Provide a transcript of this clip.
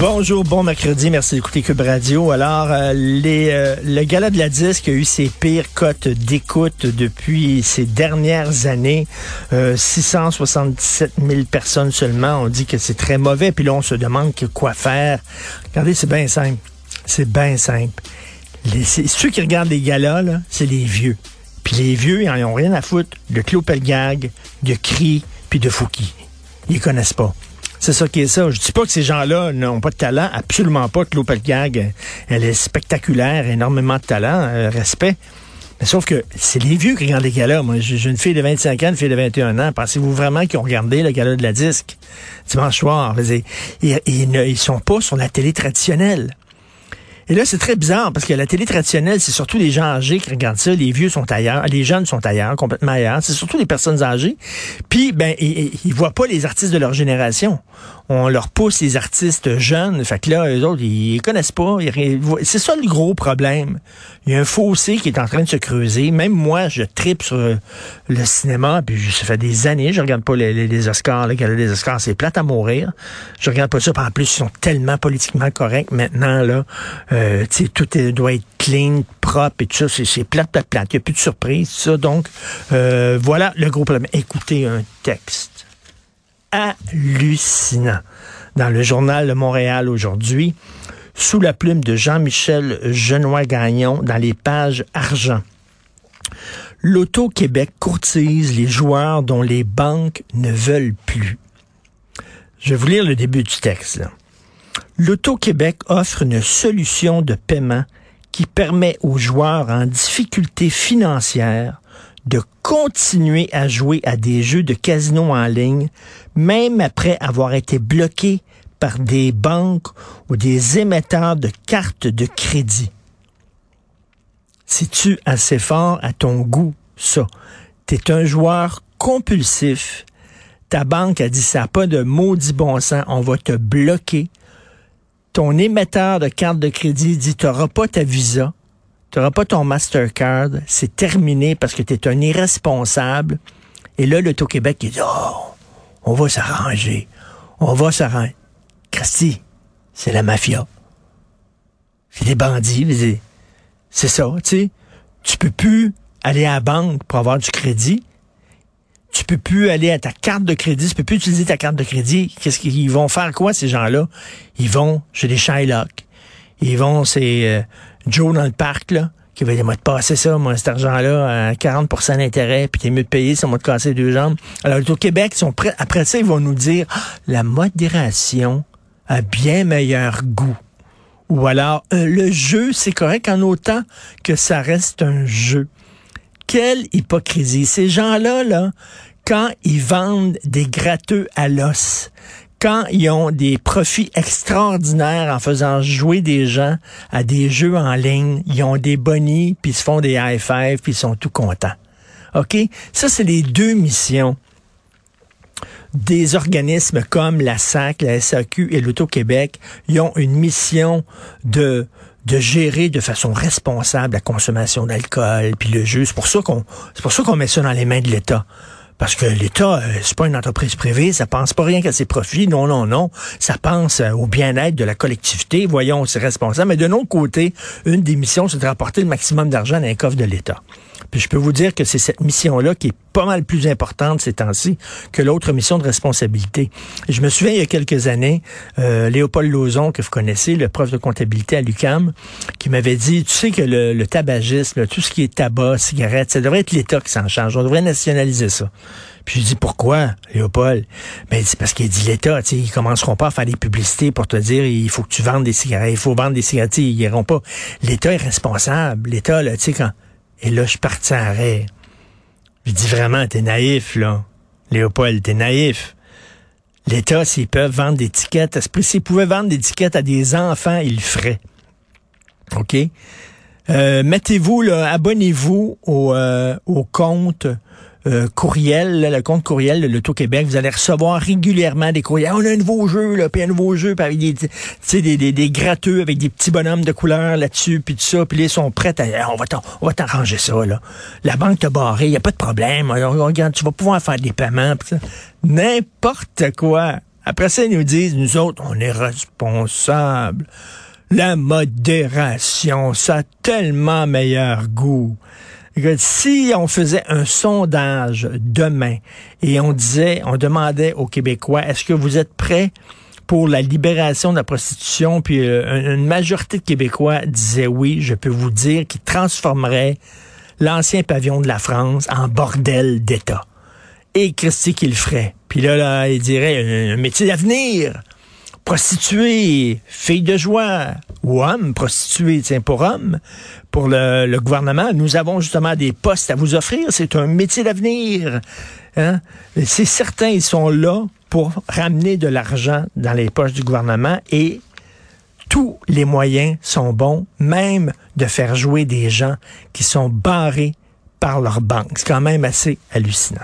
Bonjour, bon mercredi, merci d'écouter Cube Radio. Alors, euh, les, euh, le gala de la disque a eu ses pires cotes d'écoute depuis ces dernières années. Euh, 677 000 personnes seulement. On dit que c'est très mauvais, puis là, on se demande quoi faire. Regardez, c'est bien simple. C'est bien simple. Les, ceux qui regardent les galas, là, c'est les vieux. Puis les vieux, ils en ont rien à foutre de Claude Pelgag, de Cri, puis de Fouki. Ils connaissent pas. C'est ça qui est ça. Je dis pas que ces gens-là n'ont pas de talent. Absolument pas. Claude Pelgag, elle est spectaculaire, énormément de talent, euh, respect. Mais sauf que c'est les vieux qui regardent les galas. Moi, j'ai une fille de 25 ans, une fille de 21 ans. Pensez-vous vraiment qu'ils ont regardé le gala de la disque? Dimanche soir? Ils, ils ne ils sont pas sur la télé traditionnelle. Et là, c'est très bizarre parce que la télé traditionnelle, c'est surtout les gens âgés qui regardent ça. Les vieux sont ailleurs, les jeunes sont ailleurs, complètement ailleurs. C'est surtout les personnes âgées. Puis, ben, ils, ils- voient pas les artistes de leur génération. On leur pousse les artistes jeunes. Fait que là, eux autres, ils, connaissent pas. C'est ça le gros problème. Il y a un fossé qui est en train de se creuser. Même moi, je tripe sur euh, le cinéma. Puis, ça fait des années, je regarde pas les, les- les Oscars. C'est plate à mourir. Je regarde pas ça. En plus, ils sont tellement politiquement corrects maintenant, là. Euh, tu tout doit être clean, propre et tout ça. C'est- plate, plate, plate. Il n'y a plus de surprise, ça. Donc, euh, voilà le gros problème. Écoutez un texte hallucinant dans le journal de Montréal aujourd'hui, sous la plume de Jean-Michel Genois-Gagnon dans les pages argent. L'Auto-Québec courtise les joueurs dont les banques ne veulent plus. Je vais vous lire le début du texte. L'Auto-Québec offre une solution de paiement qui permet aux joueurs en difficulté financière de continuer à jouer à des jeux de casino en ligne, même après avoir été bloqués par des banques ou des émetteurs de cartes de crédit. C'est-tu assez fort à ton goût, ça? T'es un joueur compulsif. Ta banque a dit ça n'a pas de maudit bon sens, on va te bloquer. Ton émetteur de carte de crédit dit tu n'auras pas ta visa, tu n'auras pas ton Mastercard, c'est terminé parce que tu es un irresponsable. Et là, l'Auto-Québec, il dit Oh, on va s'arranger. On va s'arranger. Christy, c'est la mafia. C'est des bandits. c'est- C'est ça, tu sais. Tu peux plus aller à la banque pour avoir du crédit. Tu peux plus aller à ta carte de crédit. Tu peux plus utiliser ta carte de crédit. Qu'est-ce qu'ils vont faire quoi, ces gens-là? Ils vont chez les Shylock. Ils vont, c'est euh, Joe dans le parc, là, qui va dire, moi, te passer ça, moi, cet argent-là, à 40% d'intérêt, puis t'es mieux de payer, ça va te casser deux jambes. Alors, au Québec, ils sont. Après ça, ils vont nous dire, Ah, la modération a bien meilleur goût. Ou alors, euh, le jeu, c'est correct en autant que ça reste un jeu. Quelle hypocrisie. Ces gens-là, là, quand ils vendent des gratteux à l'os, quand ils ont des profits extraordinaires en faisant jouer des gens à des jeux en ligne, ils ont des bonnies, puis ils se font des high five, puis ils sont tout contents. OK? Ça, c'est les deux missions des organismes comme la SAC, la SAQ et l'Auto-Québec, ils ont une mission de de gérer de façon responsable la consommation d'alcool puis le jeu. C'est pour ça qu'on c'est pour ça qu'on met ça dans les mains de l'État. Parce que l'État, euh, c'est pas une entreprise privée, ça pense pas rien qu'à ses profits. Non, non, non. Ça pense euh, au bien-être de la collectivité. Voyons, c'est responsable. Mais de notre côté, une des missions, c'est de rapporter le maximum d'argent dans les coffres de l'État. Je peux vous dire que c'est cette mission-là qui est pas mal plus importante ces temps-ci que l'autre mission de responsabilité. Je me souviens il y a quelques années, euh, Léopold Lauzon, que vous connaissez, le prof de comptabilité à l'UCAM, qui m'avait dit, tu sais que le, le tabagisme, tout ce qui est tabac, cigarettes, ça devrait être l'État qui s'en charge. On devrait nationaliser ça. Puis je dis pourquoi, Léopold? Ben, c'est parce qu'il dit l'État, ils commenceront pas à faire des publicités pour te dire il faut que tu vendes des cigarettes, il faut vendre des cigarettes, ils iront pas. L'État est responsable. L'État, là, tu sais, quand. Et là, je suis à arrêt. Je dis vraiment, t'es naïf, là. Léopold, t'es naïf. L'État, s'ils peuvent vendre des tickets, s'ils pouvaient vendre des tickets à des enfants, ils le feraient. OK? Euh, mettez-vous, là, abonnez-vous au, euh, au compte euh, courriel, le compte courriel de l'Auto-Québec. Vous allez recevoir régulièrement des courriels. On a un nouveau jeu, là, puis un nouveau jeu, puis avec des, des, des, gratteux avec des petits bonhommes de couleur là-dessus, puis tout ça. Puis ils sont prêts à... On va on va t'arranger ça, là. La banque t'a barré, y a pas de problème. Regarde, tu vas pouvoir faire des paiements. N'importe quoi. Après ça, ils nous disent, nous autres, on est responsables. La modération, ça a tellement meilleur goût. Si on faisait un sondage demain et on disait, on demandait aux Québécois, est-ce que vous êtes prêts pour la libération de la prostitution, puis euh, une majorité de Québécois disaient oui, je peux vous dire qu'ils transformeraient l'ancien pavillon de la France en bordel d'État. Et Christy qui le ferait. Puis là, là, il dirait un, un métier d'avenir prostituée, fille de joie, ou homme prostituée, tiens, pour homme, pour le, gouvernement, nous avons justement des postes à vous offrir. C'est un métier d'avenir. Hein? C'est certain, ils sont là pour ramener de l'argent dans les poches du gouvernement et tous les moyens sont bons, même de faire jouer des gens qui sont barrés par leur banque. C'est quand même assez hallucinant.